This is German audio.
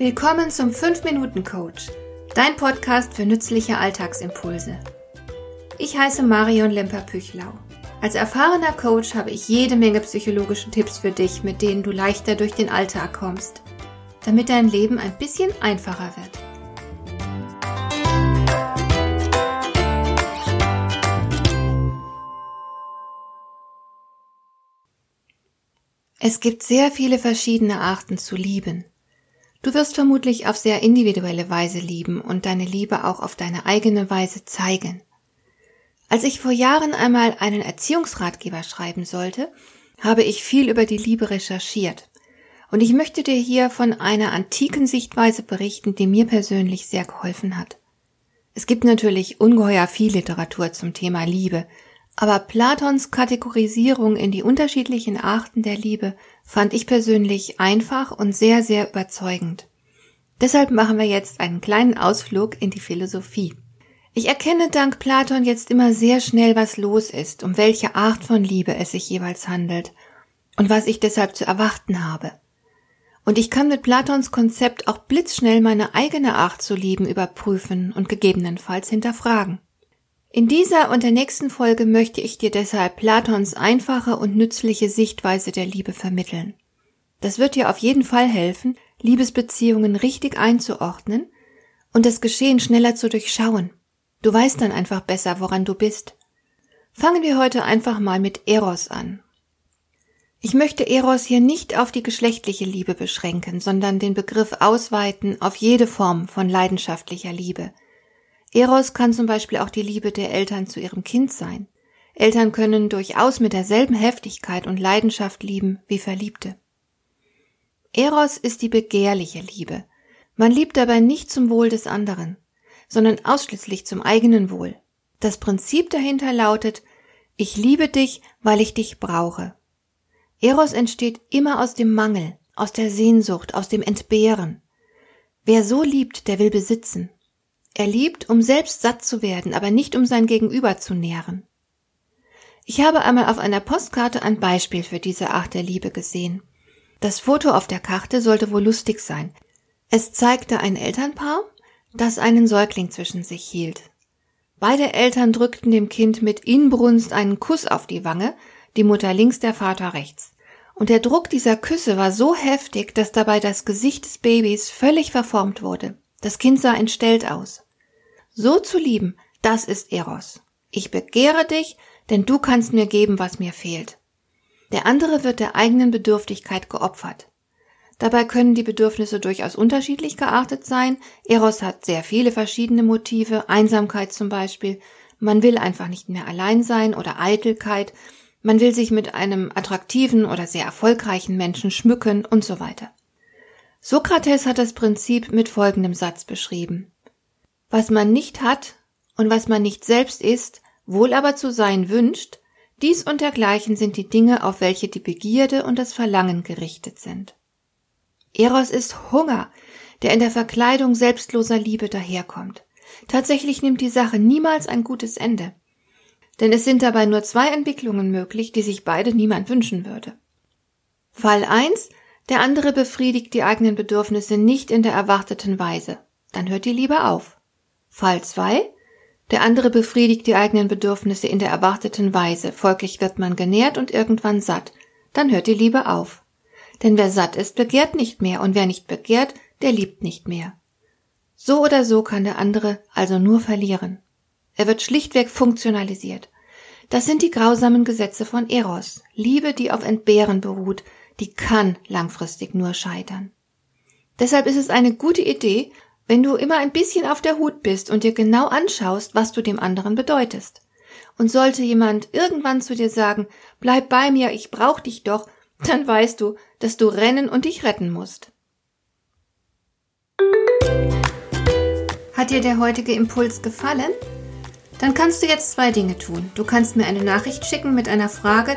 Willkommen zum 5-Minuten-Coach, dein Podcast für nützliche Alltagsimpulse. Ich heiße Marion Lemper-Püchlau. Als erfahrener Coach habe ich jede Menge psychologische Tipps für dich, mit denen du leichter durch den Alltag kommst, damit dein Leben ein bisschen einfacher wird. Es gibt sehr viele verschiedene Arten zu lieben. Du wirst vermutlich auf sehr individuelle Weise lieben und deine Liebe auch auf deine eigene Weise zeigen. Als ich vor Jahren einmal einen Erziehungsratgeber schreiben sollte, habe ich viel über die Liebe recherchiert. Und ich möchte dir hier von einer antiken Sichtweise berichten, die mir persönlich sehr geholfen hat. Es gibt natürlich ungeheuer viel Literatur zum Thema Liebe, aber Platons Kategorisierung in die unterschiedlichen Arten der Liebe fand ich persönlich einfach und sehr, sehr überzeugend. Deshalb machen wir jetzt einen kleinen Ausflug in die Philosophie. Ich erkenne dank Platon jetzt immer sehr schnell, was los ist, um welche Art von Liebe es sich jeweils handelt und was ich deshalb zu erwarten habe. Und ich kann mit Platons Konzept auch blitzschnell meine eigene Art zu lieben überprüfen und gegebenenfalls hinterfragen. In dieser und der nächsten Folge möchte ich dir deshalb Platons einfache und nützliche Sichtweise der Liebe vermitteln. Das wird dir auf jeden Fall helfen, Liebesbeziehungen richtig einzuordnen und das Geschehen schneller zu durchschauen. Du weißt dann einfach besser, woran du bist. Fangen wir heute einfach mal mit Eros an. Ich möchte Eros hier nicht auf die geschlechtliche Liebe beschränken, sondern den Begriff ausweiten auf jede Form von leidenschaftlicher Liebe – Eros kann zum Beispiel auch die Liebe der Eltern zu ihrem Kind sein. Eltern können durchaus mit derselben Heftigkeit und Leidenschaft lieben wie Verliebte. Eros ist die begehrliche Liebe. Man liebt dabei nicht zum Wohl des anderen, sondern ausschließlich zum eigenen Wohl. Das Prinzip dahinter lautet, ich liebe dich, weil ich dich brauche. Eros entsteht immer aus dem Mangel, aus der Sehnsucht, aus dem Entbehren. Wer so liebt, der will besitzen. Er liebt, um selbst satt zu werden, aber nicht um sein Gegenüber zu nähren. Ich habe einmal auf einer Postkarte ein Beispiel für diese Art der Liebe gesehen. Das Foto auf der Karte sollte wohl lustig sein. Es zeigte ein Elternpaar, das einen Säugling zwischen sich hielt. Beide Eltern drückten dem Kind mit Inbrunst einen Kuss auf die Wange, die Mutter links, der Vater rechts. Und der Druck dieser Küsse war so heftig, dass dabei das Gesicht des Babys völlig verformt wurde. Das Kind sah entstellt aus. So zu lieben, das ist Eros. Ich begehre dich, denn du kannst mir geben, was mir fehlt. Der andere wird der eigenen Bedürftigkeit geopfert. Dabei können die Bedürfnisse durchaus unterschiedlich geartet sein. Eros hat sehr viele verschiedene Motive, Einsamkeit zum Beispiel. Man will einfach nicht mehr allein sein oder Eitelkeit. Man will sich mit einem attraktiven oder sehr erfolgreichen Menschen schmücken und so weiter. Sokrates hat das Prinzip mit folgendem Satz beschrieben. Was man nicht hat und was man nicht selbst ist, wohl aber zu sein wünscht, dies und dergleichen sind die Dinge, auf welche die Begierde und das Verlangen gerichtet sind. Eros ist Hunger, der in der Verkleidung selbstloser Liebe daherkommt. Tatsächlich nimmt die Sache niemals ein gutes Ende. Denn es sind dabei nur zwei Entwicklungen möglich, die sich beide niemand wünschen würde. Fall 1 der andere befriedigt die eigenen Bedürfnisse nicht in der erwarteten Weise. Dann hört die Liebe auf. Fall 2. Der andere befriedigt die eigenen Bedürfnisse in der erwarteten Weise. Folglich wird man genährt und irgendwann satt. Dann hört die Liebe auf. Denn wer satt ist, begehrt nicht mehr und wer nicht begehrt, der liebt nicht mehr. So oder so kann der andere also nur verlieren. Er wird schlichtweg funktionalisiert. Das sind die grausamen Gesetze von Eros. Liebe, die auf Entbehren beruht, die kann langfristig nur scheitern. Deshalb ist es eine gute Idee, wenn du immer ein bisschen auf der Hut bist und dir genau anschaust, was du dem anderen bedeutest. Und sollte jemand irgendwann zu dir sagen, bleib bei mir, ich brauch dich doch, dann weißt du, dass du rennen und dich retten musst. Hat dir der heutige Impuls gefallen? Dann kannst du jetzt zwei Dinge tun. Du kannst mir eine Nachricht schicken mit einer Frage,